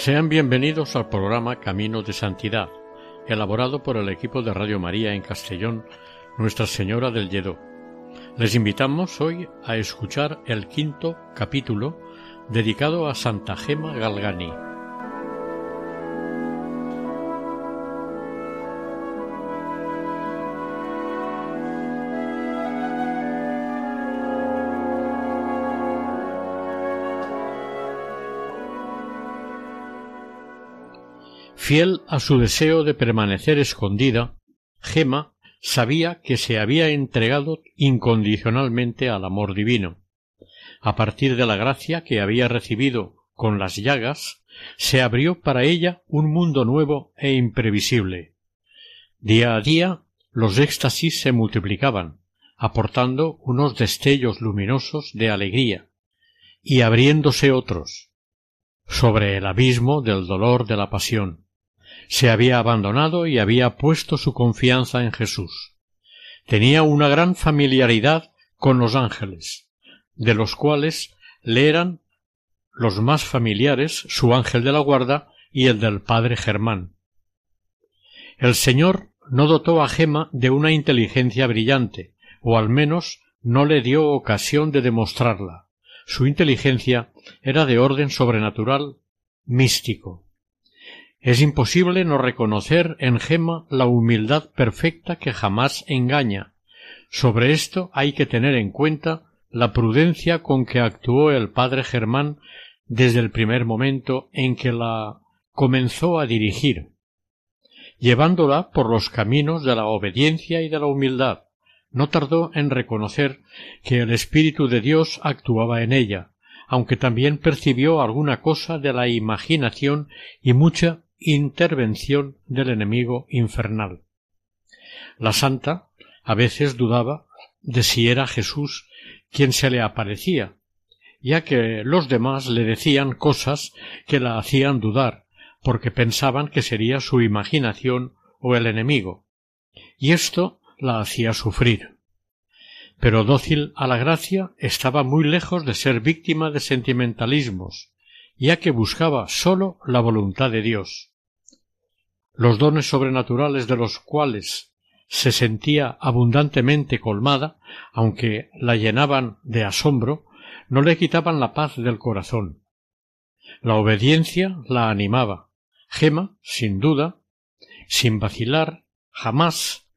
Sean bienvenidos al programa Camino de Santidad, elaborado por el equipo de Radio María en Castellón, Nuestra Señora del Lledó. Les invitamos hoy a escuchar el quinto capítulo dedicado a Santa Gema Galgani. Fiel a su deseo de permanecer escondida, Gema sabía que se había entregado incondicionalmente al amor divino. A partir de la gracia que había recibido con las llagas, se abrió para ella un mundo nuevo e imprevisible. Día a día los éxtasis se multiplicaban, aportando unos destellos luminosos de alegría, y abriéndose otros, sobre el abismo del dolor de la pasión se había abandonado y había puesto su confianza en Jesús. Tenía una gran familiaridad con los ángeles, de los cuales le eran los más familiares su ángel de la guarda y el del padre Germán. El Señor no dotó a Gema de una inteligencia brillante, o al menos no le dio ocasión de demostrarla. Su inteligencia era de orden sobrenatural místico. Es imposible no reconocer en Gema la humildad perfecta que jamás engaña. Sobre esto hay que tener en cuenta la prudencia con que actuó el padre Germán desde el primer momento en que la comenzó a dirigir, llevándola por los caminos de la obediencia y de la humildad. No tardó en reconocer que el Espíritu de Dios actuaba en ella, aunque también percibió alguna cosa de la imaginación y mucha intervención del enemigo infernal. La santa a veces dudaba de si era Jesús quien se le aparecía, ya que los demás le decían cosas que la hacían dudar, porque pensaban que sería su imaginación o el enemigo, y esto la hacía sufrir. Pero dócil a la gracia estaba muy lejos de ser víctima de sentimentalismos, ya que buscaba sólo la voluntad de Dios los dones sobrenaturales de los cuales se sentía abundantemente colmada, aunque la llenaban de asombro, no le quitaban la paz del corazón. La obediencia la animaba. Gema, sin duda, sin vacilar, jamás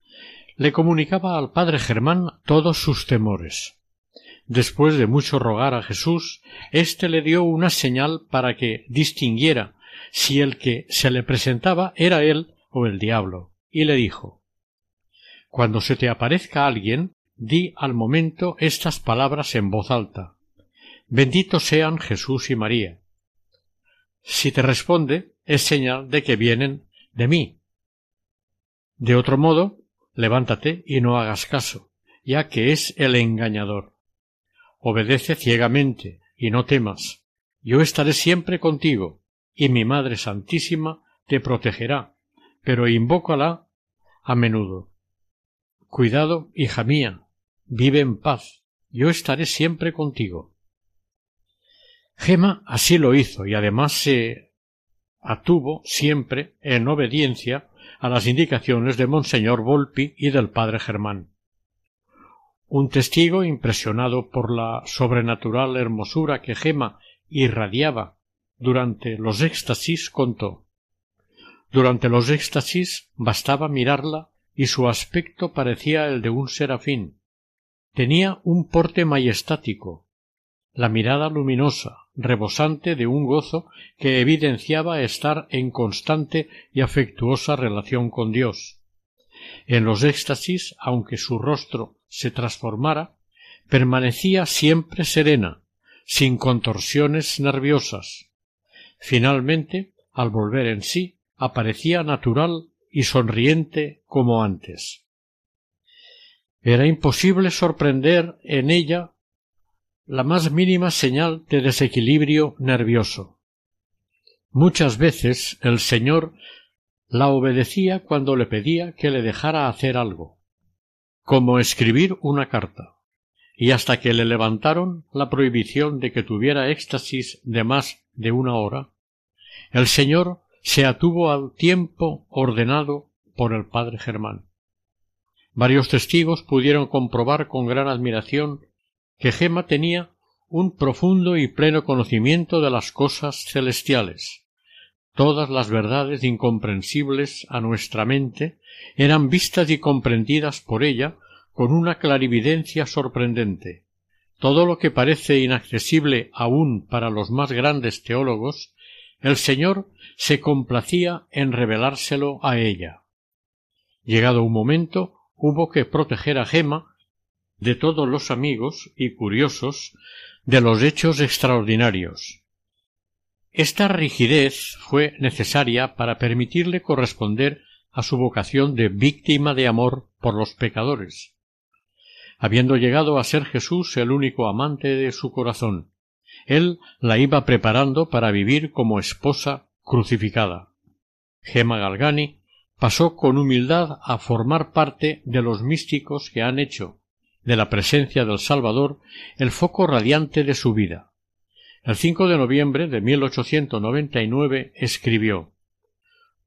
le comunicaba al padre Germán todos sus temores. Después de mucho rogar a Jesús, éste le dio una señal para que distinguiera si el que se le presentaba era él o el diablo, y le dijo Cuando se te aparezca alguien, di al momento estas palabras en voz alta Benditos sean Jesús y María. Si te responde, es señal de que vienen de mí. De otro modo, levántate y no hagas caso, ya que es el engañador. Obedece ciegamente y no temas. Yo estaré siempre contigo y mi Madre Santísima te protegerá, pero invócala a menudo. Cuidado, hija mía, vive en paz, yo estaré siempre contigo. Gema así lo hizo y además se atuvo siempre en obediencia a las indicaciones de Monseñor Volpi y del padre Germán. Un testigo impresionado por la sobrenatural hermosura que Gema irradiaba durante los éxtasis contó durante los éxtasis bastaba mirarla y su aspecto parecía el de un serafín. Tenía un porte majestático, la mirada luminosa, rebosante de un gozo que evidenciaba estar en constante y afectuosa relación con Dios. En los éxtasis, aunque su rostro se transformara, permanecía siempre serena, sin contorsiones nerviosas. Finalmente, al volver en sí, aparecía natural y sonriente como antes. Era imposible sorprender en ella la más mínima señal de desequilibrio nervioso. Muchas veces el señor la obedecía cuando le pedía que le dejara hacer algo, como escribir una carta, y hasta que le levantaron la prohibición de que tuviera éxtasis de más de una hora, el señor se atuvo al tiempo ordenado por el padre Germán. Varios testigos pudieron comprobar con gran admiración que Gema tenía un profundo y pleno conocimiento de las cosas celestiales. Todas las verdades incomprensibles a nuestra mente eran vistas y comprendidas por ella con una clarividencia sorprendente. Todo lo que parece inaccesible aún para los más grandes teólogos, el Señor se complacía en revelárselo a ella. Llegado un momento, hubo que proteger a Gema de todos los amigos y curiosos de los hechos extraordinarios. Esta rigidez fue necesaria para permitirle corresponder a su vocación de víctima de amor por los pecadores. Habiendo llegado a ser Jesús el único amante de su corazón, él la iba preparando para vivir como esposa crucificada. Gema Galgani pasó con humildad a formar parte de los místicos que han hecho de la presencia del Salvador el foco radiante de su vida. El 5 de noviembre de 1899 escribió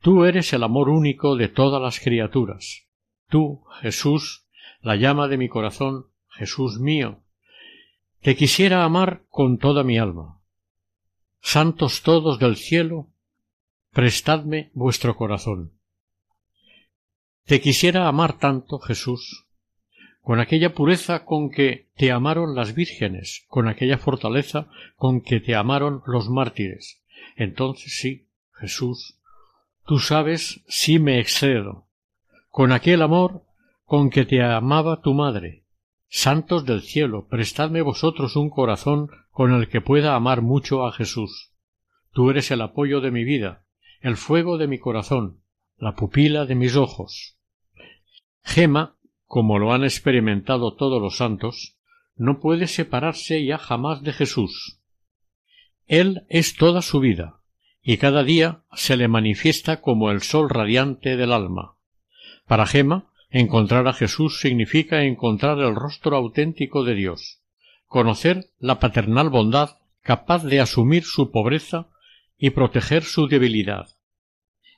Tú eres el amor único de todas las criaturas. Tú, Jesús, la llama de mi corazón, Jesús mío. Te quisiera amar con toda mi alma. Santos todos del cielo, prestadme vuestro corazón. Te quisiera amar tanto, Jesús, con aquella pureza con que te amaron las vírgenes, con aquella fortaleza con que te amaron los mártires. Entonces sí, Jesús, tú sabes si me excedo, con aquel amor con que te amaba tu madre. Santos del cielo, prestadme vosotros un corazón con el que pueda amar mucho a Jesús. Tú eres el apoyo de mi vida, el fuego de mi corazón, la pupila de mis ojos. Gema como lo han experimentado todos los santos, no puede separarse ya jamás de Jesús. Él es toda su vida, y cada día se le manifiesta como el sol radiante del alma. Para Gema, encontrar a Jesús significa encontrar el rostro auténtico de Dios, conocer la paternal bondad capaz de asumir su pobreza y proteger su debilidad.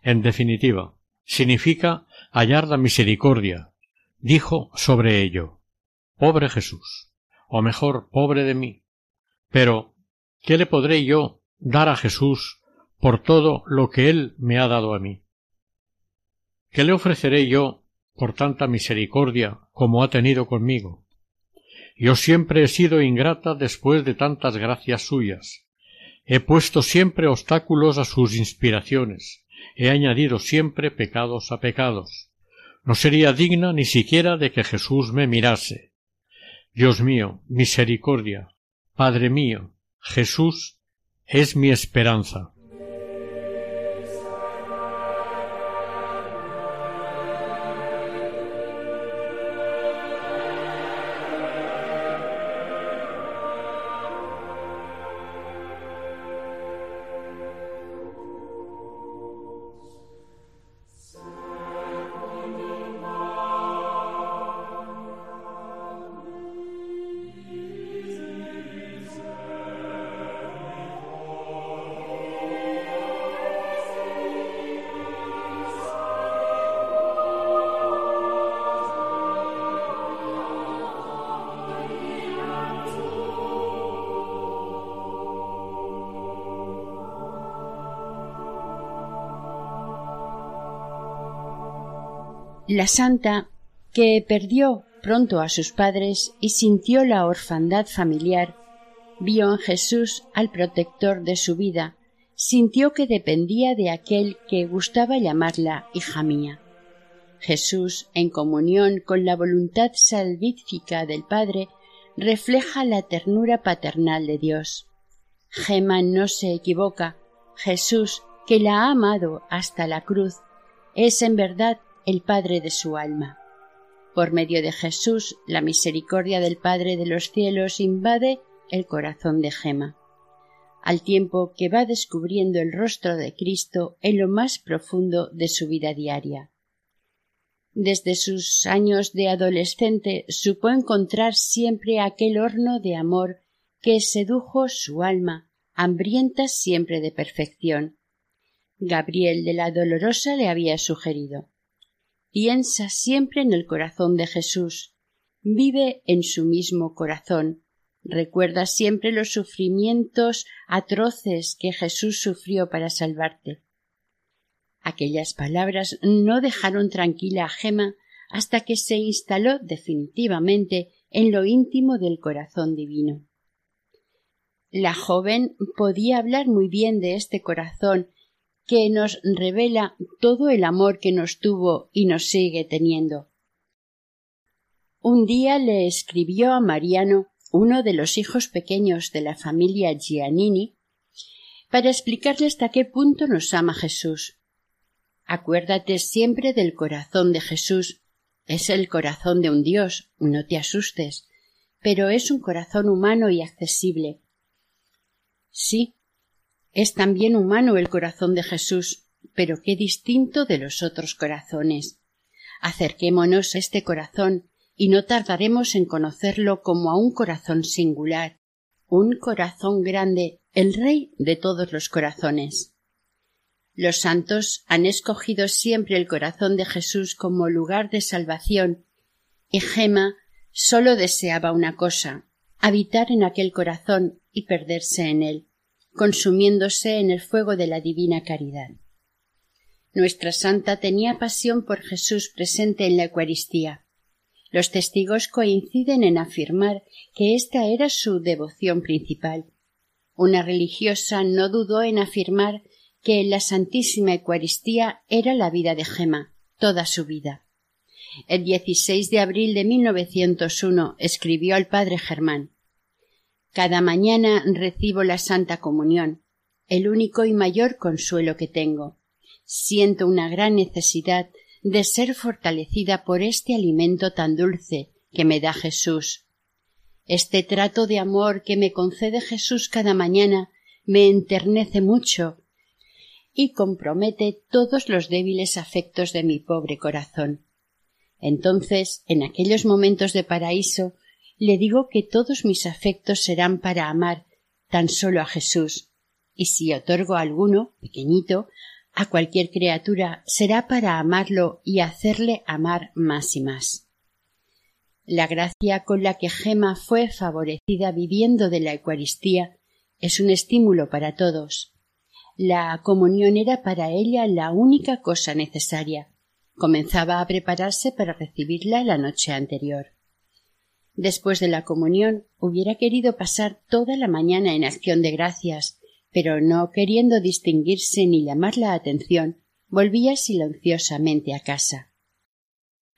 En definitiva, significa hallar la misericordia, dijo sobre ello Pobre Jesús, o mejor, pobre de mí. Pero, ¿qué le podré yo dar a Jesús por todo lo que Él me ha dado a mí? ¿Qué le ofreceré yo por tanta misericordia como ha tenido conmigo? Yo siempre he sido ingrata después de tantas gracias suyas. He puesto siempre obstáculos a sus inspiraciones. He añadido siempre pecados a pecados no sería digna ni siquiera de que Jesús me mirase. Dios mío, misericordia, Padre mío, Jesús es mi esperanza. La santa, que perdió pronto a sus padres y sintió la orfandad familiar, vio en Jesús al protector de su vida, sintió que dependía de aquel que gustaba llamarla hija mía. Jesús, en comunión con la voluntad salvífica del Padre, refleja la ternura paternal de Dios. Gema no se equivoca. Jesús, que la ha amado hasta la cruz, es en verdad el Padre de su alma. Por medio de Jesús, la misericordia del Padre de los cielos invade el corazón de Gema, al tiempo que va descubriendo el rostro de Cristo en lo más profundo de su vida diaria. Desde sus años de adolescente supo encontrar siempre aquel horno de amor que sedujo su alma, hambrienta siempre de perfección. Gabriel de la Dolorosa le había sugerido Piensa siempre en el corazón de Jesús, vive en su mismo corazón, recuerda siempre los sufrimientos atroces que Jesús sufrió para salvarte. Aquellas palabras no dejaron tranquila a Gema hasta que se instaló definitivamente en lo íntimo del corazón divino. La joven podía hablar muy bien de este corazón que nos revela todo el amor que nos tuvo y nos sigue teniendo. Un día le escribió a Mariano, uno de los hijos pequeños de la familia Giannini, para explicarle hasta qué punto nos ama Jesús. Acuérdate siempre del corazón de Jesús. Es el corazón de un Dios, no te asustes, pero es un corazón humano y accesible. Sí, es también humano el corazón de Jesús, pero qué distinto de los otros corazones. Acerquémonos a este corazón y no tardaremos en conocerlo como a un corazón singular, un corazón grande, el rey de todos los corazones. Los santos han escogido siempre el corazón de Jesús como lugar de salvación, y Gema sólo deseaba una cosa habitar en aquel corazón y perderse en él consumiéndose en el fuego de la divina caridad. Nuestra santa tenía pasión por Jesús presente en la Eucaristía. Los testigos coinciden en afirmar que esta era su devoción principal. Una religiosa no dudó en afirmar que la Santísima Eucaristía era la vida de Gema, toda su vida. El 16 de abril de 1901 escribió al padre Germán cada mañana recibo la Santa Comunión, el único y mayor consuelo que tengo. Siento una gran necesidad de ser fortalecida por este alimento tan dulce que me da Jesús. Este trato de amor que me concede Jesús cada mañana me enternece mucho y compromete todos los débiles afectos de mi pobre corazón. Entonces, en aquellos momentos de paraíso, le digo que todos mis afectos serán para amar tan solo a Jesús, y si otorgo alguno, pequeñito, a cualquier criatura, será para amarlo y hacerle amar más y más. La gracia con la que Gema fue favorecida viviendo de la Eucaristía es un estímulo para todos. La comunión era para ella la única cosa necesaria. Comenzaba a prepararse para recibirla la noche anterior. Después de la comunión hubiera querido pasar toda la mañana en acción de gracias, pero no queriendo distinguirse ni llamar la atención, volvía silenciosamente a casa.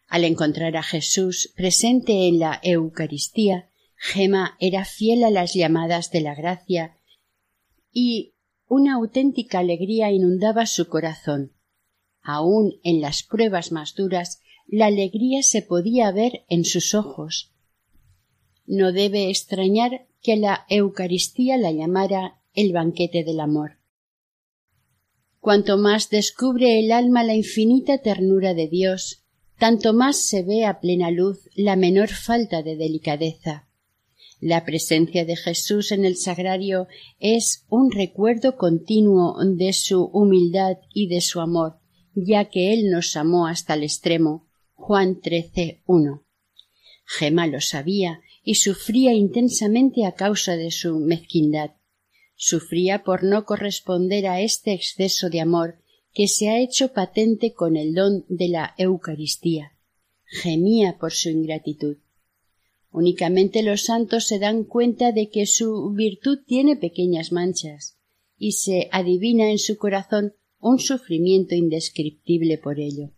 Al encontrar a Jesús presente en la Eucaristía, Gema era fiel a las llamadas de la gracia y una auténtica alegría inundaba su corazón. Aun en las pruebas más duras, la alegría se podía ver en sus ojos, no debe extrañar que la Eucaristía la llamara el banquete del amor. Cuanto más descubre el alma la infinita ternura de Dios, tanto más se ve a plena luz la menor falta de delicadeza. La presencia de Jesús en el sagrario es un recuerdo continuo de su humildad y de su amor, ya que Él nos amó hasta el extremo. Juan 13, Gema lo sabía y sufría intensamente a causa de su mezquindad. Sufría por no corresponder a este exceso de amor que se ha hecho patente con el don de la Eucaristía. Gemía por su ingratitud. Únicamente los santos se dan cuenta de que su virtud tiene pequeñas manchas y se adivina en su corazón un sufrimiento indescriptible por ello.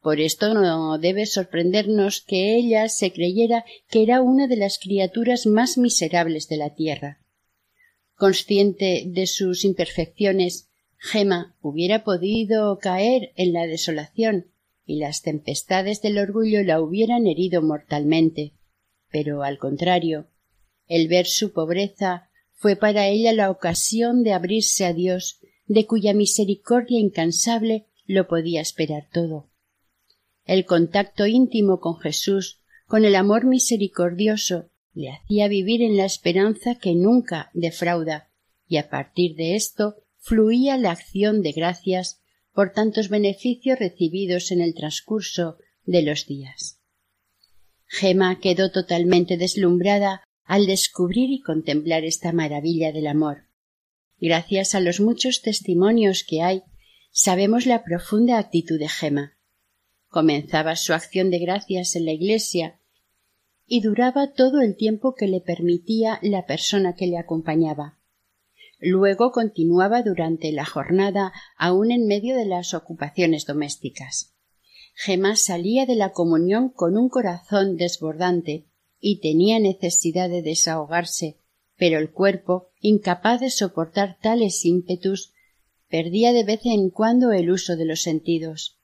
Por esto no debe sorprendernos que ella se creyera que era una de las criaturas más miserables de la tierra. Consciente de sus imperfecciones, Gema hubiera podido caer en la desolación y las tempestades del orgullo la hubieran herido mortalmente. Pero al contrario, el ver su pobreza fue para ella la ocasión de abrirse a Dios, de cuya misericordia incansable lo podía esperar todo. El contacto íntimo con Jesús, con el amor misericordioso, le hacía vivir en la esperanza que nunca defrauda, y a partir de esto fluía la acción de gracias por tantos beneficios recibidos en el transcurso de los días. Gema quedó totalmente deslumbrada al descubrir y contemplar esta maravilla del amor. Gracias a los muchos testimonios que hay, sabemos la profunda actitud de Gema. Comenzaba su acción de gracias en la iglesia y duraba todo el tiempo que le permitía la persona que le acompañaba. Luego continuaba durante la jornada aun en medio de las ocupaciones domésticas. Gemma salía de la comunión con un corazón desbordante y tenía necesidad de desahogarse, pero el cuerpo, incapaz de soportar tales ímpetus, perdía de vez en cuando el uso de los sentidos.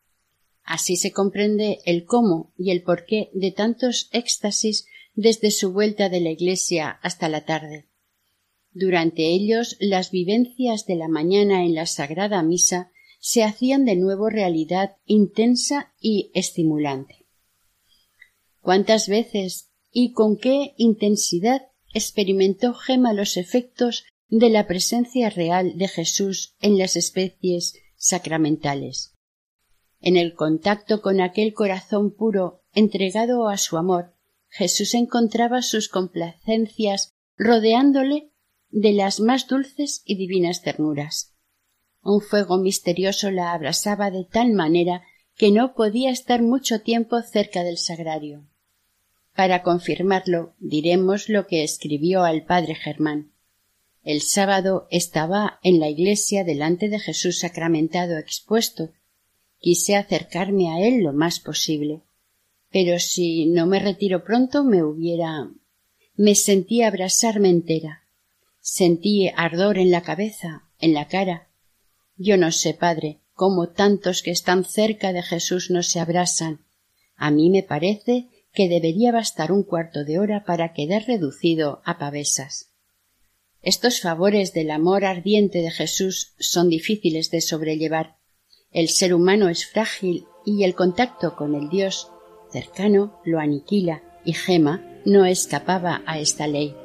Así se comprende el cómo y el porqué de tantos éxtasis desde su vuelta de la iglesia hasta la tarde. Durante ellos las vivencias de la mañana en la Sagrada Misa se hacían de nuevo realidad intensa y estimulante. ¿Cuántas veces y con qué intensidad experimentó Gema los efectos de la presencia real de Jesús en las especies sacramentales? En el contacto con aquel corazón puro entregado a su amor, Jesús encontraba sus complacencias rodeándole de las más dulces y divinas ternuras. Un fuego misterioso la abrasaba de tal manera que no podía estar mucho tiempo cerca del sagrario. Para confirmarlo, diremos lo que escribió al padre Germán. El sábado estaba en la iglesia delante de Jesús sacramentado expuesto. Quise acercarme a él lo más posible. Pero si no me retiro pronto me hubiera. me sentí abrasarme entera. Sentí ardor en la cabeza, en la cara. Yo no sé, padre, cómo tantos que están cerca de Jesús no se abrasan. A mí me parece que debería bastar un cuarto de hora para quedar reducido a pavesas. Estos favores del amor ardiente de Jesús son difíciles de sobrellevar. El ser humano es frágil y el contacto con el Dios cercano lo aniquila y Gema no escapaba a esta ley.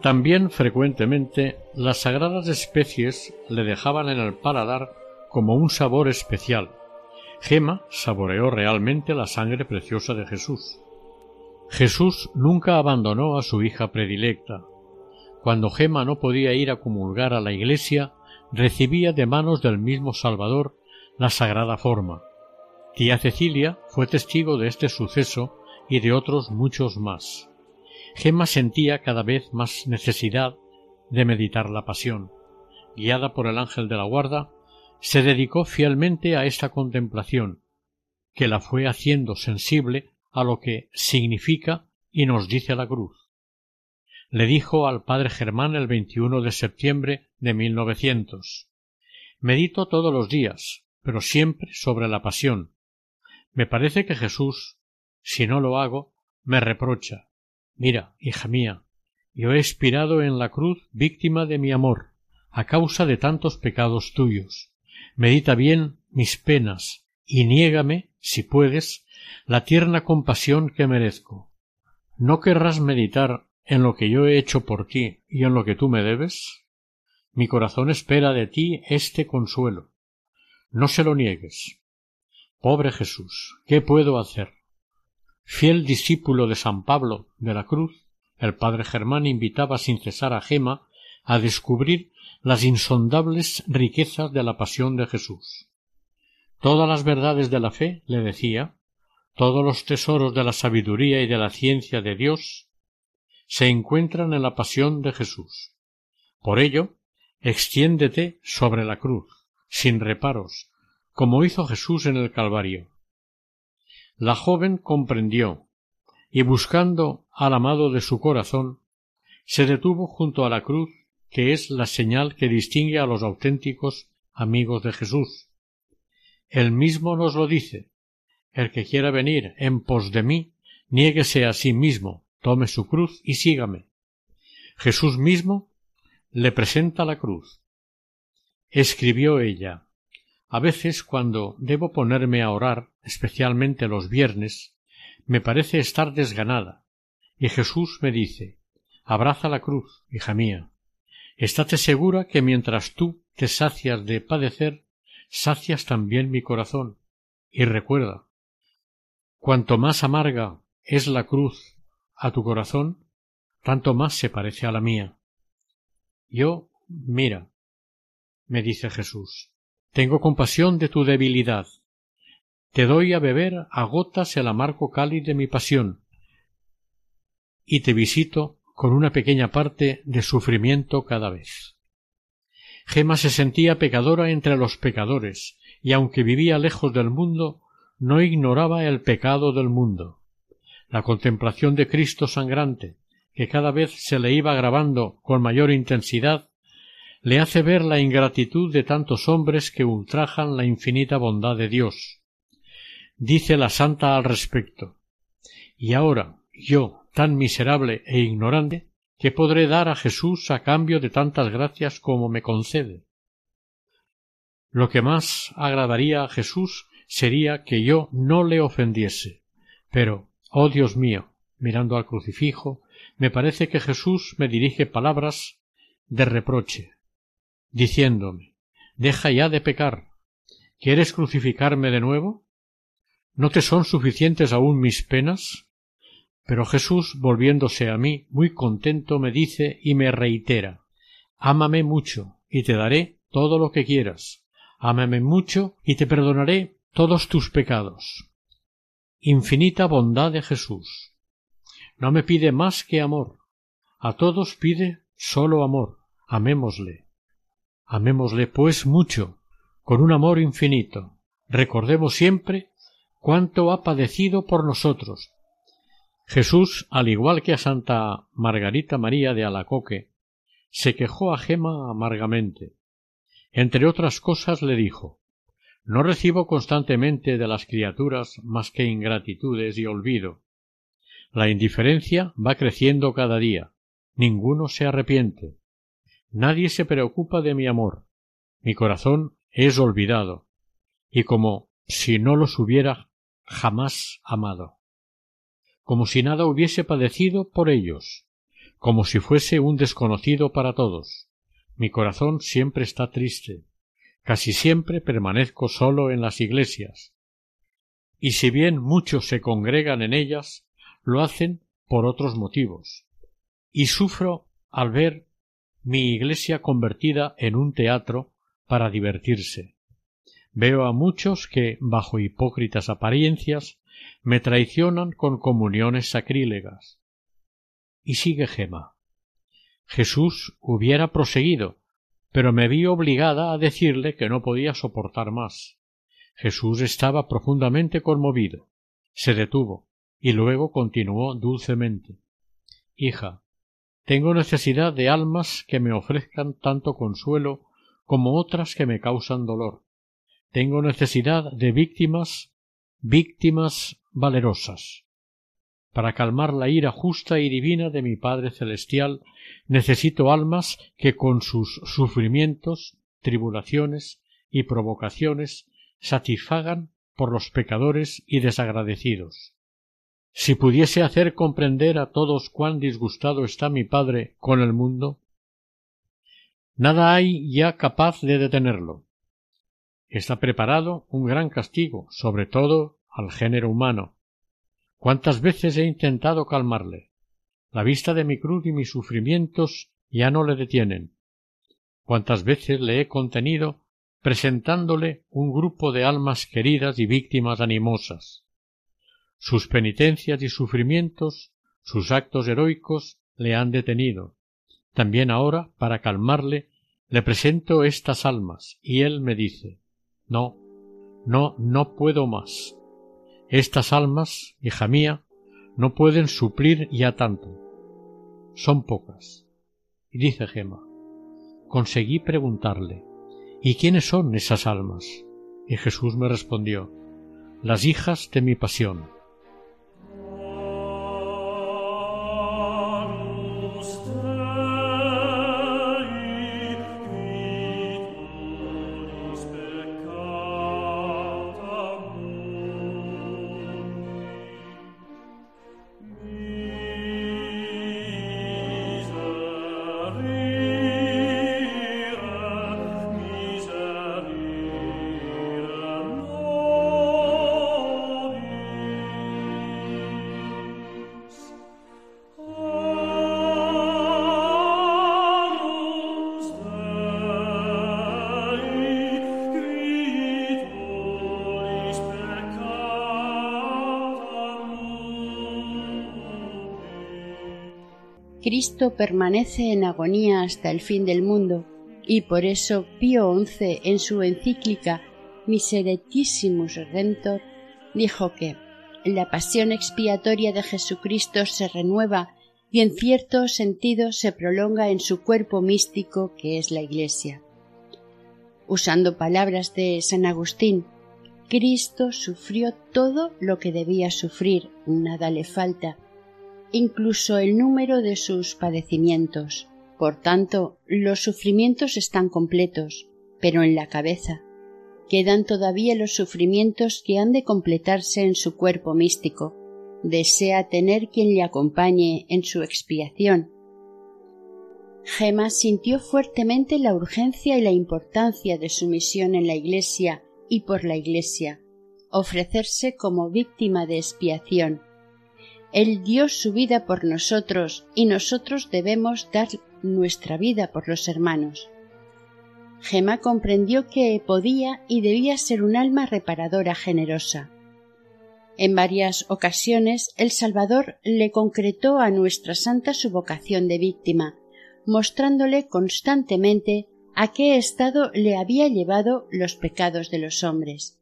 También frecuentemente las sagradas especies le dejaban en el paladar como un sabor especial. Gema saboreó realmente la sangre preciosa de Jesús. Jesús nunca abandonó a su hija predilecta. Cuando Gema no podía ir a comulgar a la iglesia, recibía de manos del mismo Salvador la sagrada forma. Tía Cecilia fue testigo de este suceso y de otros muchos más. Gemma sentía cada vez más necesidad de meditar la pasión. Guiada por el ángel de la guarda, se dedicó fielmente a esta contemplación, que la fue haciendo sensible a lo que significa y nos dice la cruz. Le dijo al padre Germán el 21 de septiembre de 1900 Medito todos los días, pero siempre sobre la pasión. Me parece que Jesús, si no lo hago, me reprocha, Mira, hija mía, yo he expirado en la cruz víctima de mi amor, a causa de tantos pecados tuyos. Medita bien mis penas y niégame, si puedes, la tierna compasión que merezco. ¿No querrás meditar en lo que yo he hecho por ti y en lo que tú me debes? Mi corazón espera de ti este consuelo. No se lo niegues. Pobre Jesús, ¿qué puedo hacer? Fiel discípulo de San Pablo de la Cruz, el padre Germán invitaba sin cesar a Gema a descubrir las insondables riquezas de la pasión de Jesús. Todas las verdades de la fe, le decía, todos los tesoros de la sabiduría y de la ciencia de Dios se encuentran en la pasión de Jesús. Por ello, extiéndete sobre la cruz, sin reparos, como hizo Jesús en el Calvario. La joven comprendió, y buscando al amado de su corazón, se detuvo junto a la cruz, que es la señal que distingue a los auténticos amigos de Jesús. Él mismo nos lo dice el que quiera venir en pos de mí, niéguese a sí mismo, tome su cruz y sígame. Jesús mismo le presenta la cruz. Escribió ella A veces cuando debo ponerme a orar, especialmente los viernes, me parece estar desganada, y Jesús me dice Abraza la cruz, hija mía. Estate segura que mientras tú te sacias de padecer, sacias también mi corazón. Y recuerda, Cuanto más amarga es la cruz a tu corazón, tanto más se parece a la mía. Yo, mira, me dice Jesús, tengo compasión de tu debilidad. Te doy a beber a gotas el amargo cáliz de mi pasión, y te visito con una pequeña parte de sufrimiento cada vez. Gema se sentía pecadora entre los pecadores, y aunque vivía lejos del mundo, no ignoraba el pecado del mundo. La contemplación de Cristo sangrante, que cada vez se le iba grabando con mayor intensidad, le hace ver la ingratitud de tantos hombres que ultrajan la infinita bondad de Dios. Dice la santa al respecto Y ahora, yo, tan miserable e ignorante, ¿qué podré dar a Jesús a cambio de tantas gracias como me concede? Lo que más agradaría a Jesús sería que yo no le ofendiese. Pero, oh Dios mío, mirando al crucifijo, me parece que Jesús me dirige palabras de reproche, diciéndome Deja ya de pecar. ¿Quieres crucificarme de nuevo? ¿No te son suficientes aún mis penas? Pero Jesús, volviéndose a mí, muy contento, me dice y me reitera Ámame mucho, y te daré todo lo que quieras. Ámame mucho, y te perdonaré todos tus pecados. Infinita bondad de Jesús. No me pide más que amor. A todos pide sólo amor. Amémosle. Amémosle pues mucho, con un amor infinito. Recordemos siempre cuánto ha padecido por nosotros. Jesús, al igual que a Santa Margarita María de Alacoque, se quejó a Gema amargamente. Entre otras cosas le dijo no recibo constantemente de las criaturas más que ingratitudes y olvido. La indiferencia va creciendo cada día. Ninguno se arrepiente. Nadie se preocupa de mi amor. Mi corazón es olvidado. Y como si no los hubiera jamás amado. Como si nada hubiese padecido por ellos. Como si fuese un desconocido para todos. Mi corazón siempre está triste Casi siempre permanezco solo en las iglesias, y si bien muchos se congregan en ellas, lo hacen por otros motivos, y sufro al ver mi iglesia convertida en un teatro para divertirse. Veo a muchos que, bajo hipócritas apariencias, me traicionan con comuniones sacrílegas. Y sigue Gema. Jesús hubiera proseguido, pero me vi obligada a decirle que no podía soportar más. Jesús estaba profundamente conmovido. Se detuvo y luego continuó dulcemente Hija, tengo necesidad de almas que me ofrezcan tanto consuelo como otras que me causan dolor. Tengo necesidad de víctimas, víctimas valerosas. Para calmar la ira justa y divina de mi Padre Celestial, necesito almas que con sus sufrimientos, tribulaciones y provocaciones satisfagan por los pecadores y desagradecidos. Si pudiese hacer comprender a todos cuán disgustado está mi Padre con el mundo, nada hay ya capaz de detenerlo. Está preparado un gran castigo, sobre todo al género humano, ¿Cuántas veces he intentado calmarle? La vista de mi cruz y mis sufrimientos ya no le detienen. ¿Cuántas veces le he contenido presentándole un grupo de almas queridas y víctimas animosas? Sus penitencias y sufrimientos, sus actos heroicos le han detenido. También ahora, para calmarle, le presento estas almas, y él me dice No, no, no puedo más. Estas almas, hija mía, no pueden suplir ya tanto. Son pocas. Y dice Gema, conseguí preguntarle, ¿y quiénes son esas almas? Y Jesús me respondió, las hijas de mi pasión. Cristo permanece en agonía hasta el fin del mundo, y por eso Pío XI en su encíclica Miseretissimus Redemptor dijo que la pasión expiatoria de Jesucristo se renueva y en cierto sentido se prolonga en su cuerpo místico que es la Iglesia. Usando palabras de San Agustín, Cristo sufrió todo lo que debía sufrir, nada le falta, incluso el número de sus padecimientos. Por tanto, los sufrimientos están completos, pero en la cabeza. Quedan todavía los sufrimientos que han de completarse en su cuerpo místico. Desea tener quien le acompañe en su expiación. Gema sintió fuertemente la urgencia y la importancia de su misión en la Iglesia y por la Iglesia, ofrecerse como víctima de expiación, él dio su vida por nosotros y nosotros debemos dar nuestra vida por los hermanos. Gemma comprendió que podía y debía ser un alma reparadora generosa. En varias ocasiones el Salvador le concretó a nuestra santa su vocación de víctima, mostrándole constantemente a qué estado le había llevado los pecados de los hombres.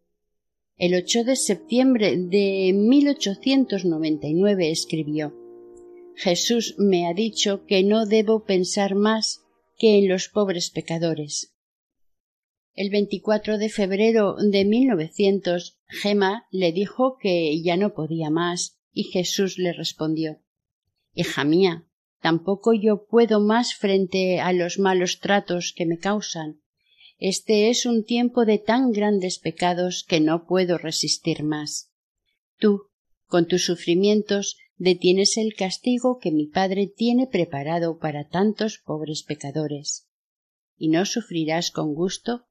El 8 de septiembre de 1899 escribió Jesús me ha dicho que no debo pensar más que en los pobres pecadores. El 24 de febrero de 1900, Gema le dijo que ya no podía más y Jesús le respondió Hija mía, tampoco yo puedo más frente a los malos tratos que me causan este es un tiempo de tan grandes pecados que no puedo resistir más. Tú, con tus sufrimientos, detienes el castigo que mi Padre tiene preparado para tantos pobres pecadores. ¿Y no sufrirás con gusto?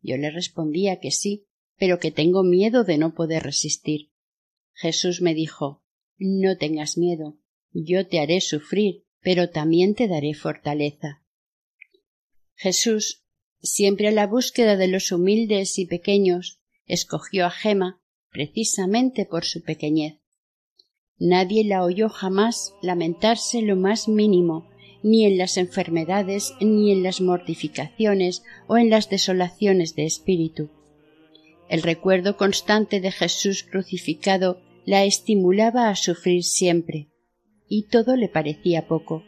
Yo le respondía que sí, pero que tengo miedo de no poder resistir. Jesús me dijo No tengas miedo, yo te haré sufrir, pero también te daré fortaleza. Jesús siempre a la búsqueda de los humildes y pequeños, escogió a Gema precisamente por su pequeñez. Nadie la oyó jamás lamentarse lo más mínimo, ni en las enfermedades, ni en las mortificaciones o en las desolaciones de espíritu. El recuerdo constante de Jesús crucificado la estimulaba a sufrir siempre, y todo le parecía poco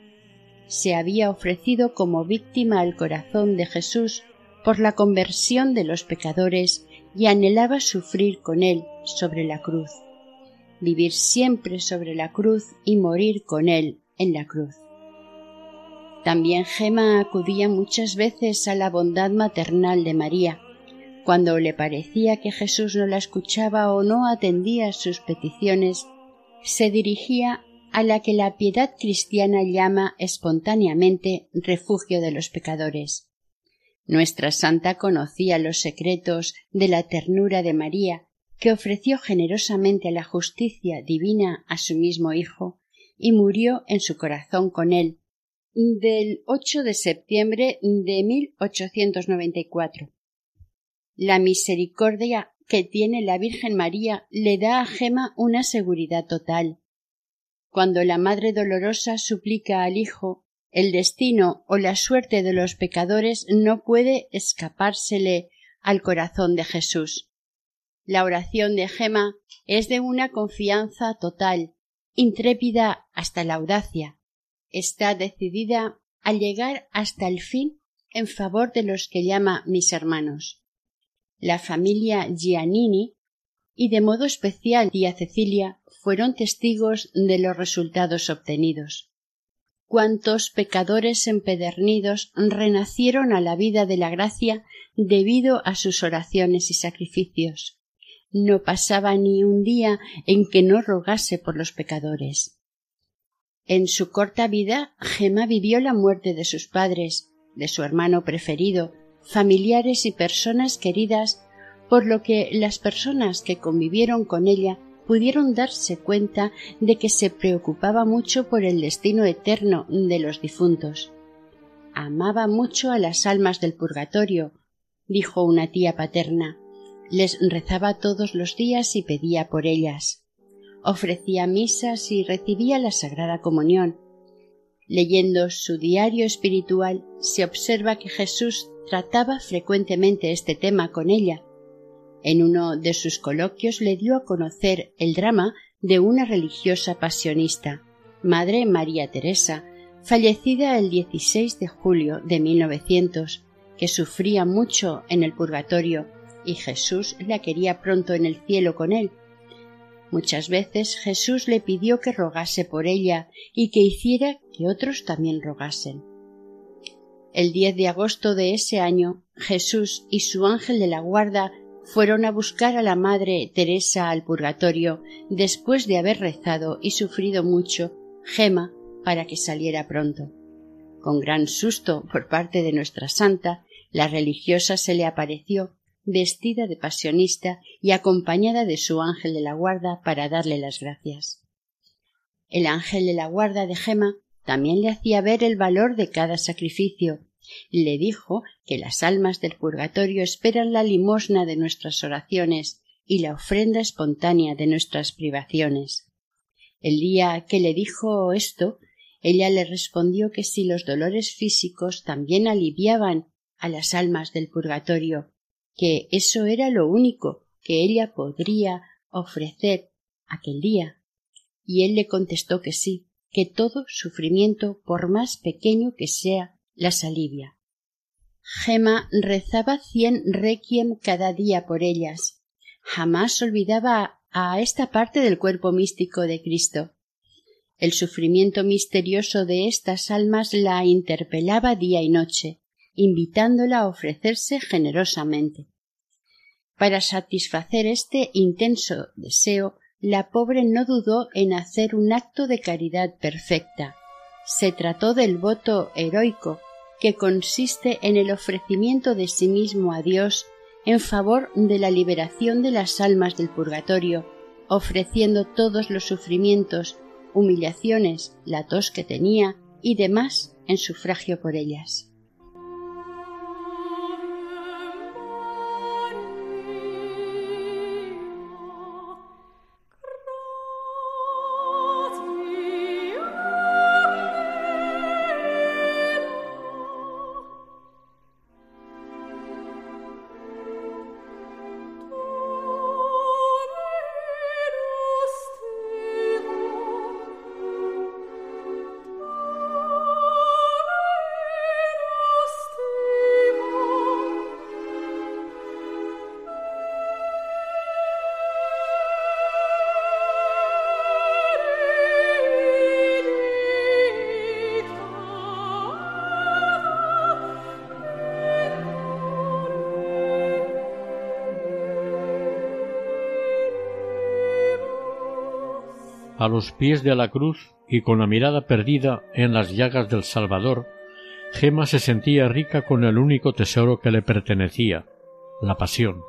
se había ofrecido como víctima al corazón de Jesús por la conversión de los pecadores y anhelaba sufrir con él sobre la cruz, vivir siempre sobre la cruz y morir con él en la cruz. También Gema acudía muchas veces a la bondad maternal de María. Cuando le parecía que Jesús no la escuchaba o no atendía sus peticiones, se dirigía a la que la piedad cristiana llama espontáneamente refugio de los pecadores. Nuestra santa conocía los secretos de la ternura de María, que ofreció generosamente la justicia divina a su mismo Hijo, y murió en su corazón con él, del 8 de septiembre de 1894. La misericordia que tiene la Virgen María le da a Gema una seguridad total. Cuando la Madre Dolorosa suplica al Hijo, el destino o la suerte de los pecadores no puede escapársele al corazón de Jesús. La oración de Gema es de una confianza total, intrépida hasta la audacia. Está decidida a llegar hasta el fin en favor de los que llama mis hermanos. La familia Giannini y de modo especial tía Cecilia fueron testigos de los resultados obtenidos. Cuántos pecadores empedernidos renacieron a la vida de la gracia debido a sus oraciones y sacrificios. No pasaba ni un día en que no rogase por los pecadores. En su corta vida, Gemma vivió la muerte de sus padres, de su hermano preferido, familiares y personas queridas, por lo que las personas que convivieron con ella pudieron darse cuenta de que se preocupaba mucho por el destino eterno de los difuntos. Amaba mucho a las almas del purgatorio, dijo una tía paterna. Les rezaba todos los días y pedía por ellas. Ofrecía misas y recibía la Sagrada Comunión. Leyendo su diario espiritual se observa que Jesús trataba frecuentemente este tema con ella. En uno de sus coloquios le dio a conocer el drama de una religiosa pasionista, Madre María Teresa, fallecida el 16 de julio de 1900, que sufría mucho en el purgatorio y Jesús la quería pronto en el cielo con él. Muchas veces Jesús le pidió que rogase por ella y que hiciera que otros también rogasen. El 10 de agosto de ese año, Jesús y su ángel de la guarda fueron a buscar a la Madre Teresa al purgatorio después de haber rezado y sufrido mucho Gema para que saliera pronto. Con gran susto por parte de nuestra santa, la religiosa se le apareció vestida de pasionista y acompañada de su ángel de la guarda para darle las gracias. El ángel de la guarda de Gema también le hacía ver el valor de cada sacrificio. Le dijo que las almas del purgatorio esperan la limosna de nuestras oraciones y la ofrenda espontánea de nuestras privaciones. El día que le dijo esto, ella le respondió que si los dolores físicos también aliviaban a las almas del purgatorio, que eso era lo único que ella podría ofrecer aquel día. Y él le contestó que sí, que todo sufrimiento, por más pequeño que sea, las alivia. Gema rezaba cien requiem cada día por ellas. Jamás olvidaba a esta parte del cuerpo místico de Cristo. El sufrimiento misterioso de estas almas la interpelaba día y noche, invitándola a ofrecerse generosamente. Para satisfacer este intenso deseo, la pobre no dudó en hacer un acto de caridad perfecta. Se trató del voto heroico, que consiste en el ofrecimiento de sí mismo a Dios en favor de la liberación de las almas del purgatorio, ofreciendo todos los sufrimientos, humillaciones, la tos que tenía y demás en sufragio por ellas. A los pies de la cruz y con la mirada perdida en las llagas del Salvador, Gema se sentía rica con el único tesoro que le pertenecía, la pasión.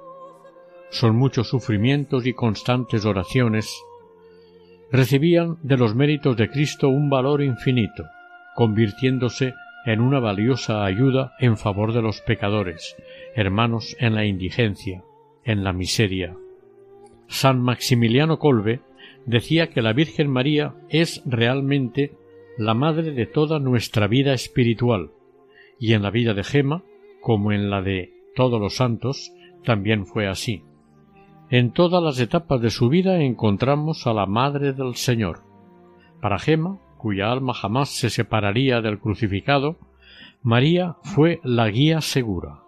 Son muchos sufrimientos y constantes oraciones recibían de los méritos de Cristo un valor infinito, convirtiéndose en una valiosa ayuda en favor de los pecadores, hermanos en la indigencia, en la miseria. San Maximiliano Colbe decía que la Virgen María es realmente la madre de toda nuestra vida espiritual, y en la vida de Gema, como en la de todos los santos, también fue así. En todas las etapas de su vida encontramos a la Madre del Señor. Para Gema, cuya alma jamás se separaría del crucificado, María fue la guía segura.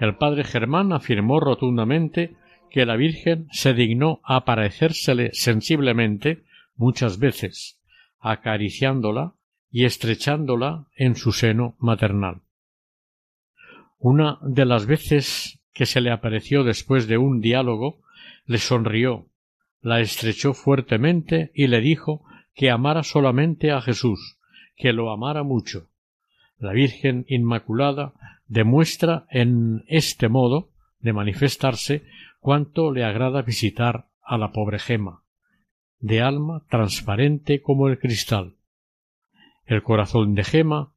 El padre Germán afirmó rotundamente que la Virgen se dignó aparecérsele sensiblemente muchas veces, acariciándola y estrechándola en su seno maternal. Una de las veces que se le apareció después de un diálogo, le sonrió, la estrechó fuertemente y le dijo que amara solamente a Jesús, que lo amara mucho. La Virgen Inmaculada demuestra en este modo de manifestarse cuánto le agrada visitar a la pobre gema, de alma transparente como el cristal. El corazón de gema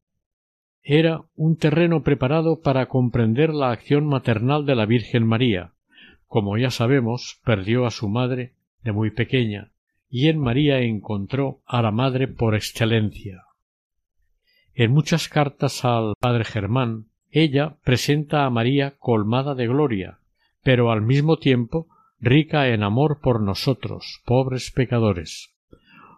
era un terreno preparado para comprender la acción maternal de la Virgen María. Como ya sabemos, perdió a su madre de muy pequeña, y en María encontró a la madre por excelencia. En muchas cartas al padre Germán, ella presenta a María colmada de gloria, pero al mismo tiempo rica en amor por nosotros, pobres pecadores.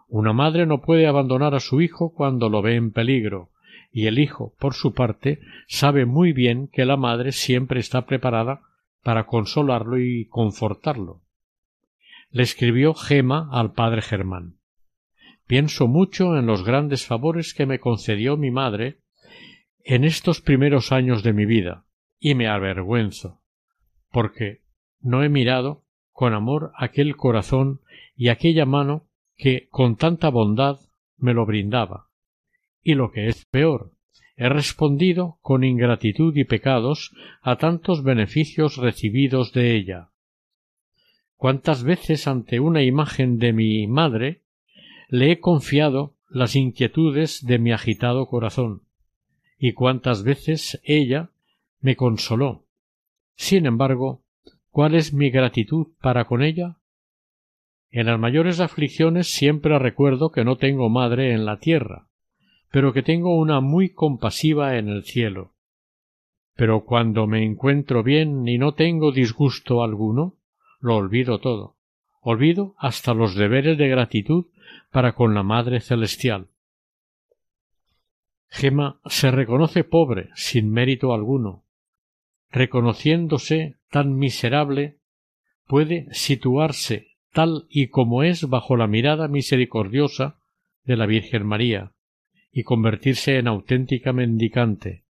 Una madre no puede abandonar a su hijo cuando lo ve en peligro, y el hijo, por su parte, sabe muy bien que la madre siempre está preparada para consolarlo y confortarlo. Le escribió Gema al padre Germán. Pienso mucho en los grandes favores que me concedió mi madre en estos primeros años de mi vida, y me avergüenzo, porque no he mirado con amor aquel corazón y aquella mano que con tanta bondad me lo brindaba. Y lo que es peor, he respondido con ingratitud y pecados a tantos beneficios recibidos de ella. Cuántas veces ante una imagen de mi madre le he confiado las inquietudes de mi agitado corazón, y cuántas veces ella me consoló. Sin embargo, ¿cuál es mi gratitud para con ella? En las mayores aflicciones siempre recuerdo que no tengo madre en la tierra, pero que tengo una muy compasiva en el cielo. Pero cuando me encuentro bien y no tengo disgusto alguno, lo olvido todo. Olvido hasta los deberes de gratitud para con la Madre Celestial. Gema se reconoce pobre, sin mérito alguno. Reconociéndose tan miserable, puede situarse tal y como es bajo la mirada misericordiosa de la Virgen María, y convertirse en auténtica mendicante.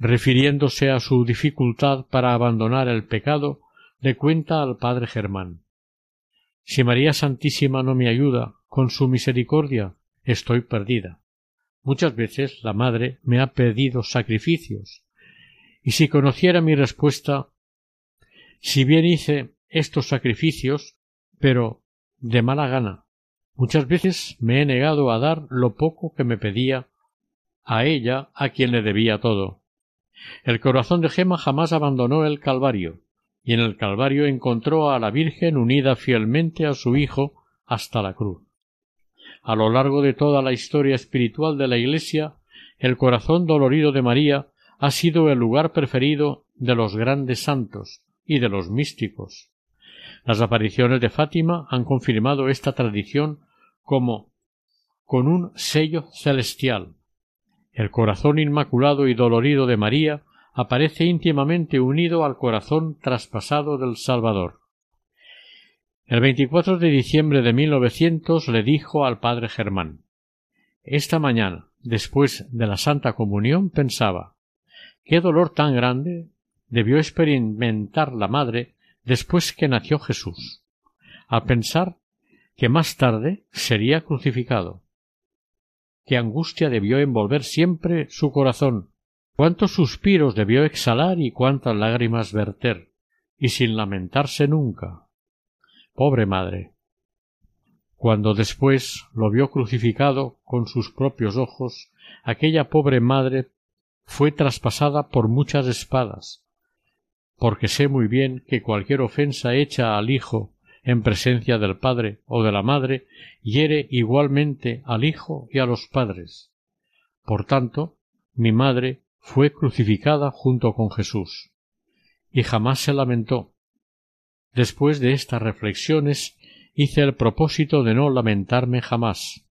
Refiriéndose a su dificultad para abandonar el pecado, le cuenta al padre Germán Si María Santísima no me ayuda con su misericordia, estoy perdida. Muchas veces la madre me ha pedido sacrificios, y si conociera mi respuesta, si bien hice estos sacrificios, pero de mala gana, muchas veces me he negado a dar lo poco que me pedía a ella a quien le debía todo. El corazón de Gema jamás abandonó el Calvario, y en el Calvario encontró a la Virgen unida fielmente a su Hijo hasta la cruz. A lo largo de toda la historia espiritual de la Iglesia, el corazón dolorido de María ha sido el lugar preferido de los grandes santos y de los místicos. Las apariciones de Fátima han confirmado esta tradición como con un sello celestial. El corazón inmaculado y dolorido de María aparece íntimamente unido al corazón traspasado del Salvador. El 24 de diciembre de 1900 le dijo al padre Germán Esta mañana, después de la Santa Comunión, pensaba qué dolor tan grande debió experimentar la madre después que nació Jesús, al pensar que más tarde sería crucificado. Qué angustia debió envolver siempre su corazón, cuántos suspiros debió exhalar y cuántas lágrimas verter, y sin lamentarse nunca. Pobre madre. Cuando después lo vio crucificado con sus propios ojos, aquella pobre madre fue traspasada por muchas espadas, porque sé muy bien que cualquier ofensa hecha al hijo en presencia del padre o de la madre hiere igualmente al hijo y a los padres. Por tanto, mi madre fue crucificada junto con Jesús, y jamás se lamentó. Después de estas reflexiones hice el propósito de no lamentarme jamás.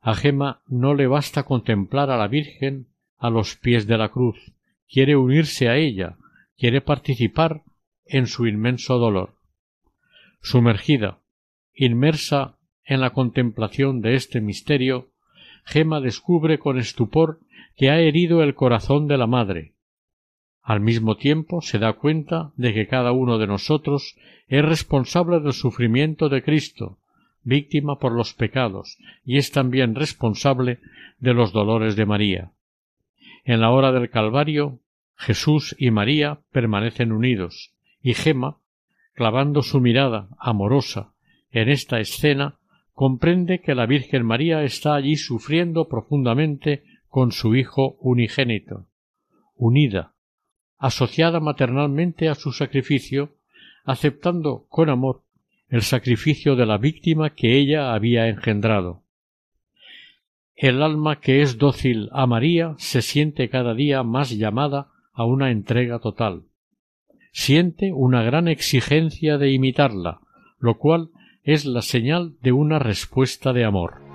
A Gema no le basta contemplar a la Virgen a los pies de la cruz, quiere unirse a ella, quiere participar en su inmenso dolor. Sumergida, inmersa en la contemplación de este misterio, Gema descubre con estupor que ha herido el corazón de la madre. Al mismo tiempo se da cuenta de que cada uno de nosotros es responsable del sufrimiento de Cristo, víctima por los pecados, y es también responsable de los dolores de María. En la hora del Calvario Jesús y María permanecen unidos, y Gema, clavando su mirada amorosa en esta escena, comprende que la Virgen María está allí sufriendo profundamente con su Hijo unigénito, unida, asociada maternalmente a su sacrificio, aceptando con amor el sacrificio de la víctima que ella había engendrado. El alma que es dócil a María se siente cada día más llamada a una entrega total. Siente una gran exigencia de imitarla, lo cual es la señal de una respuesta de amor.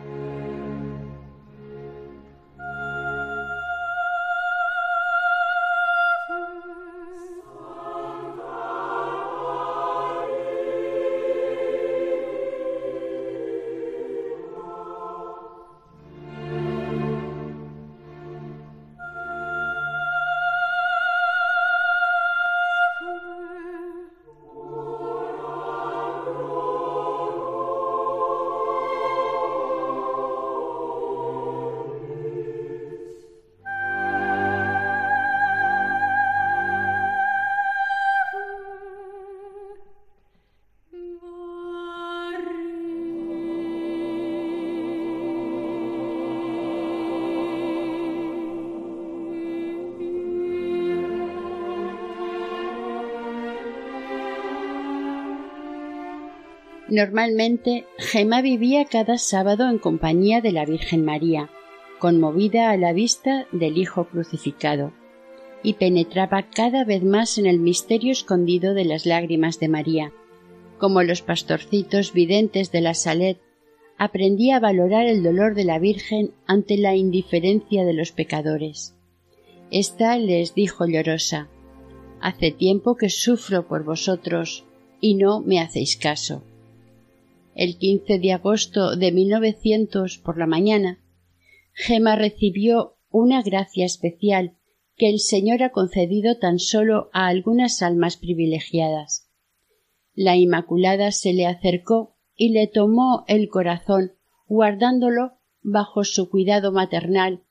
Normalmente, Gema vivía cada sábado en compañía de la Virgen María, conmovida a la vista del Hijo crucificado, y penetraba cada vez más en el misterio escondido de las lágrimas de María. Como los pastorcitos videntes de la Salet, aprendía a valorar el dolor de la Virgen ante la indiferencia de los pecadores. Esta les dijo llorosa Hace tiempo que sufro por vosotros y no me hacéis caso el 15 de agosto de 1900 por la mañana, Gema recibió una gracia especial que el Señor ha concedido tan solo a algunas almas privilegiadas. La Inmaculada se le acercó y le tomó el corazón, guardándolo bajo su cuidado maternal.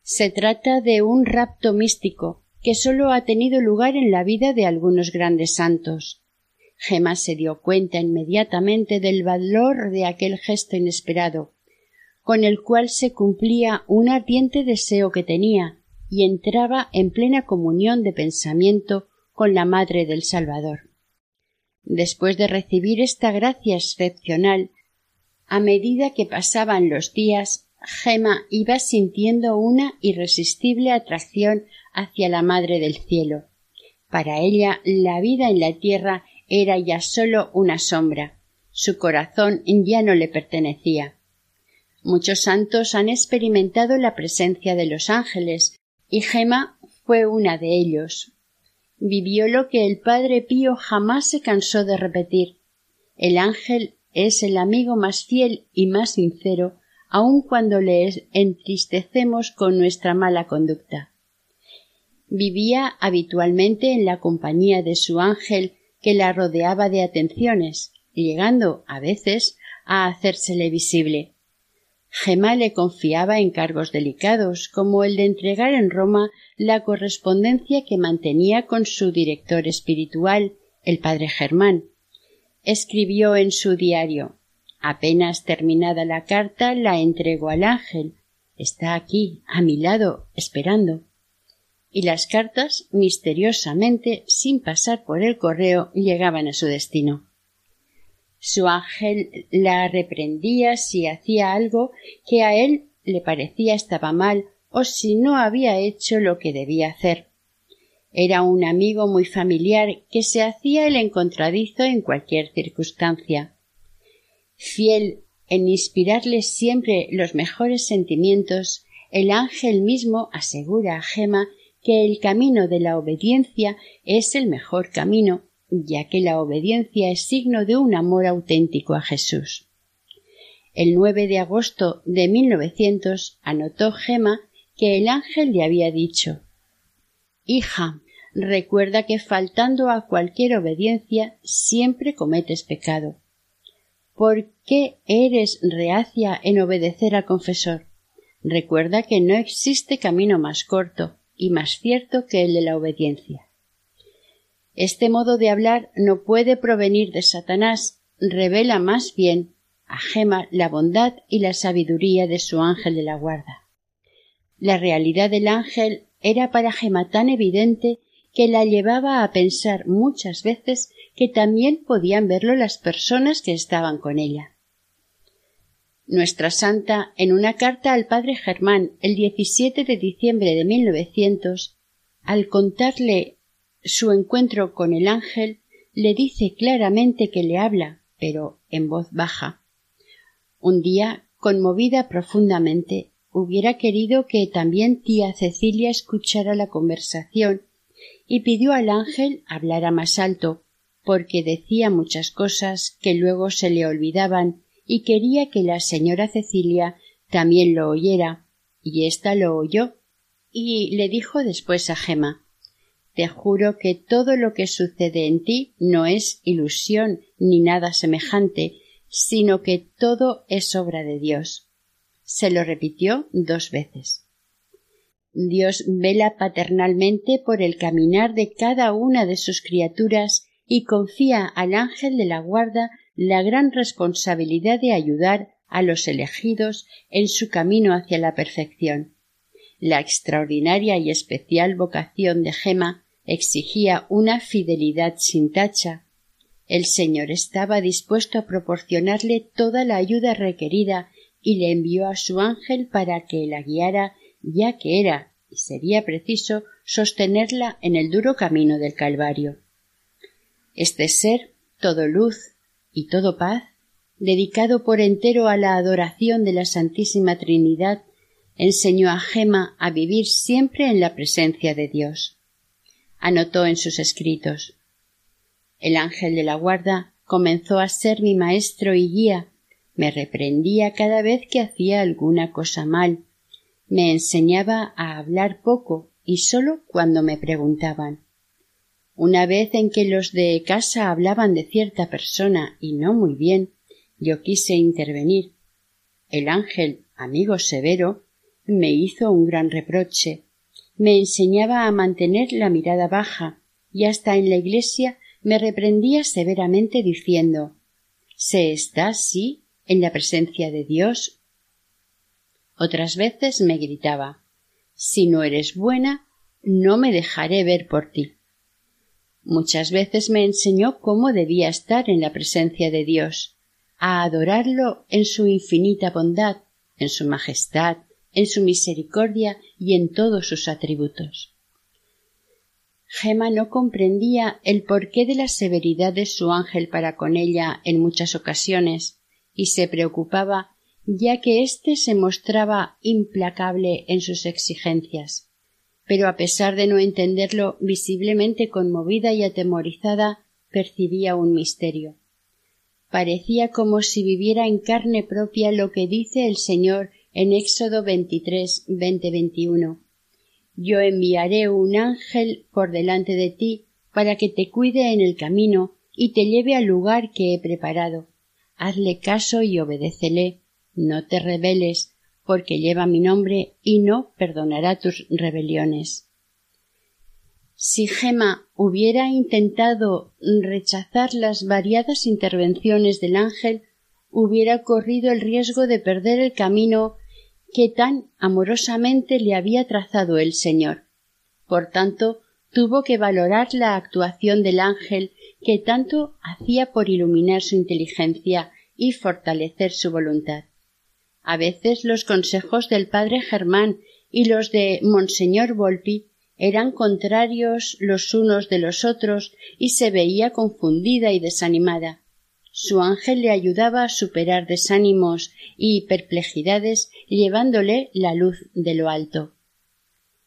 Se trata de un rapto místico que sólo ha tenido lugar en la vida de algunos grandes santos. Gemma se dio cuenta inmediatamente del valor de aquel gesto inesperado, con el cual se cumplía un ardiente deseo que tenía, y entraba en plena comunión de pensamiento con la Madre del Salvador. Después de recibir esta gracia excepcional, a medida que pasaban los días, Gema iba sintiendo una irresistible atracción hacia la Madre del Cielo. Para ella la vida en la tierra era ya sólo una sombra. Su corazón ya no le pertenecía. Muchos santos han experimentado la presencia de los ángeles, y Gema fue una de ellos. Vivió lo que el Padre Pío jamás se cansó de repetir. El ángel es el amigo más fiel y más sincero, aun cuando le entristecemos con nuestra mala conducta. Vivía habitualmente en la compañía de su ángel que la rodeaba de atenciones, llegando a veces a hacérsele visible. Gemma le confiaba encargos delicados, como el de entregar en Roma la correspondencia que mantenía con su director espiritual, el padre Germán. Escribió en su diario Apenas terminada la carta la entregó al ángel. Está aquí, a mi lado, esperando. Y las cartas, misteriosamente, sin pasar por el correo, llegaban a su destino. Su ángel la reprendía si hacía algo que a él le parecía estaba mal o si no había hecho lo que debía hacer. Era un amigo muy familiar que se hacía el encontradizo en cualquier circunstancia. Fiel en inspirarle siempre los mejores sentimientos, el ángel mismo asegura a Gema que el camino de la obediencia es el mejor camino, ya que la obediencia es signo de un amor auténtico a Jesús. El 9 de agosto de 1900 anotó Gema que el ángel le había dicho Hija, recuerda que faltando a cualquier obediencia siempre cometes pecado. ¿Por qué eres reacia en obedecer al confesor? Recuerda que no existe camino más corto y más cierto que el de la obediencia. Este modo de hablar no puede provenir de Satanás, revela más bien a Gema la bondad y la sabiduría de su ángel de la guarda. La realidad del ángel era para Gema tan evidente que la llevaba a pensar muchas veces que también podían verlo las personas que estaban con ella. Nuestra santa, en una carta al padre Germán el 17 de diciembre de 1900, al contarle su encuentro con el ángel, le dice claramente que le habla, pero en voz baja. Un día, conmovida profundamente, hubiera querido que también tía Cecilia escuchara la conversación y pidió al ángel hablara más alto, porque decía muchas cosas que luego se le olvidaban y quería que la señora Cecilia también lo oyera, y ésta lo oyó, y le dijo después a Gema Te juro que todo lo que sucede en ti no es ilusión ni nada semejante, sino que todo es obra de Dios. Se lo repitió dos veces. Dios vela paternalmente por el caminar de cada una de sus criaturas y confía al ángel de la guarda la gran responsabilidad de ayudar a los elegidos en su camino hacia la perfección. La extraordinaria y especial vocación de Gema exigía una fidelidad sin tacha. El Señor estaba dispuesto a proporcionarle toda la ayuda requerida y le envió a su ángel para que la guiara, ya que era y sería preciso sostenerla en el duro camino del Calvario. Este ser, todo luz, y todo paz, dedicado por entero a la adoración de la Santísima Trinidad, enseñó a Gema a vivir siempre en la presencia de Dios. Anotó en sus escritos El ángel de la guarda comenzó a ser mi maestro y guía, me reprendía cada vez que hacía alguna cosa mal, me enseñaba a hablar poco y sólo cuando me preguntaban una vez en que los de casa hablaban de cierta persona y no muy bien, yo quise intervenir. El ángel, amigo severo, me hizo un gran reproche. Me enseñaba a mantener la mirada baja y hasta en la iglesia me reprendía severamente diciendo ¿Se está así en la presencia de Dios? Otras veces me gritaba Si no eres buena, no me dejaré ver por ti. Muchas veces me enseñó cómo debía estar en la presencia de Dios, a adorarlo en su infinita bondad, en su majestad, en su misericordia y en todos sus atributos. Gema no comprendía el porqué de la severidad de su ángel para con ella en muchas ocasiones, y se preocupaba ya que éste se mostraba implacable en sus exigencias pero a pesar de no entenderlo, visiblemente conmovida y atemorizada, percibía un misterio. Parecía como si viviera en carne propia lo que dice el Señor en Éxodo 23, 20, 21. Yo enviaré un ángel por delante de ti para que te cuide en el camino y te lleve al lugar que he preparado. Hazle caso y obedécele. No te rebeles, porque lleva mi nombre y no perdonará tus rebeliones. Si Gema hubiera intentado rechazar las variadas intervenciones del ángel, hubiera corrido el riesgo de perder el camino que tan amorosamente le había trazado el Señor. Por tanto, tuvo que valorar la actuación del ángel que tanto hacía por iluminar su inteligencia y fortalecer su voluntad. A veces los consejos del padre Germán y los de Monseñor Volpi eran contrarios los unos de los otros y se veía confundida y desanimada. Su ángel le ayudaba a superar desánimos y perplejidades llevándole la luz de lo alto.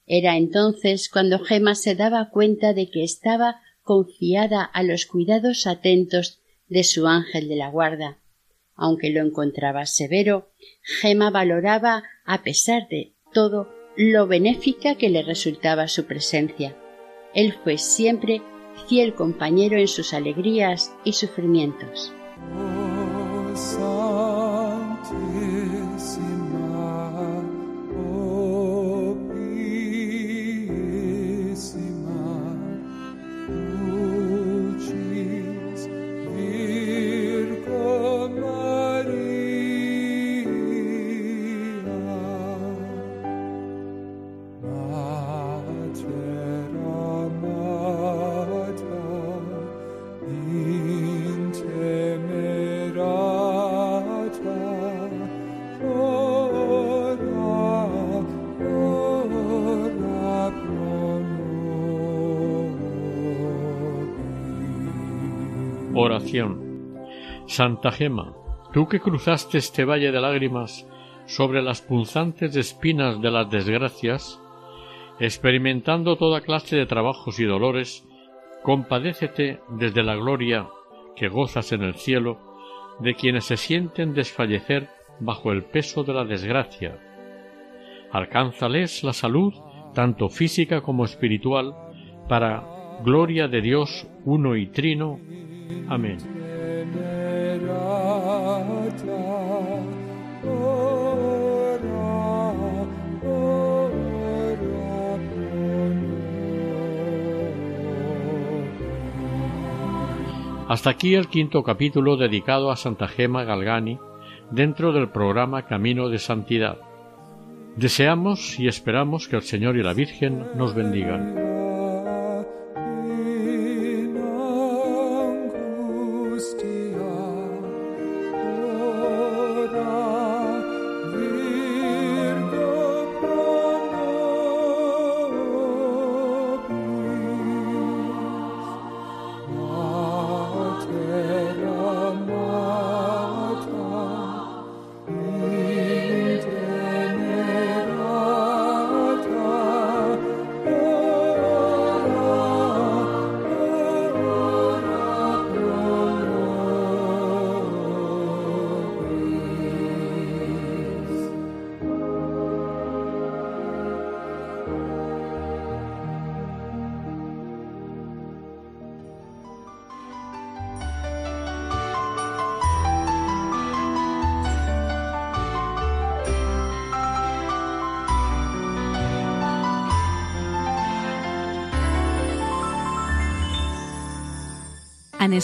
Era entonces cuando Gema se daba cuenta de que estaba confiada a los cuidados atentos de su ángel de la guarda. Aunque lo encontraba severo, Gema valoraba, a pesar de todo, lo benéfica que le resultaba su presencia. Él fue siempre fiel compañero en sus alegrías y sufrimientos. Santa Gema, tú que cruzaste este valle de lágrimas sobre las punzantes espinas de las desgracias, experimentando toda clase de trabajos y dolores, compadécete desde la gloria que gozas en el cielo de quienes se sienten desfallecer bajo el peso de la desgracia. Alcánzales la salud, tanto física como espiritual, para gloria de Dios uno y trino, Amén. Hasta aquí el quinto capítulo dedicado a Santa Gema Galgani dentro del programa Camino de Santidad. Deseamos y esperamos que el Señor y la Virgen nos bendigan.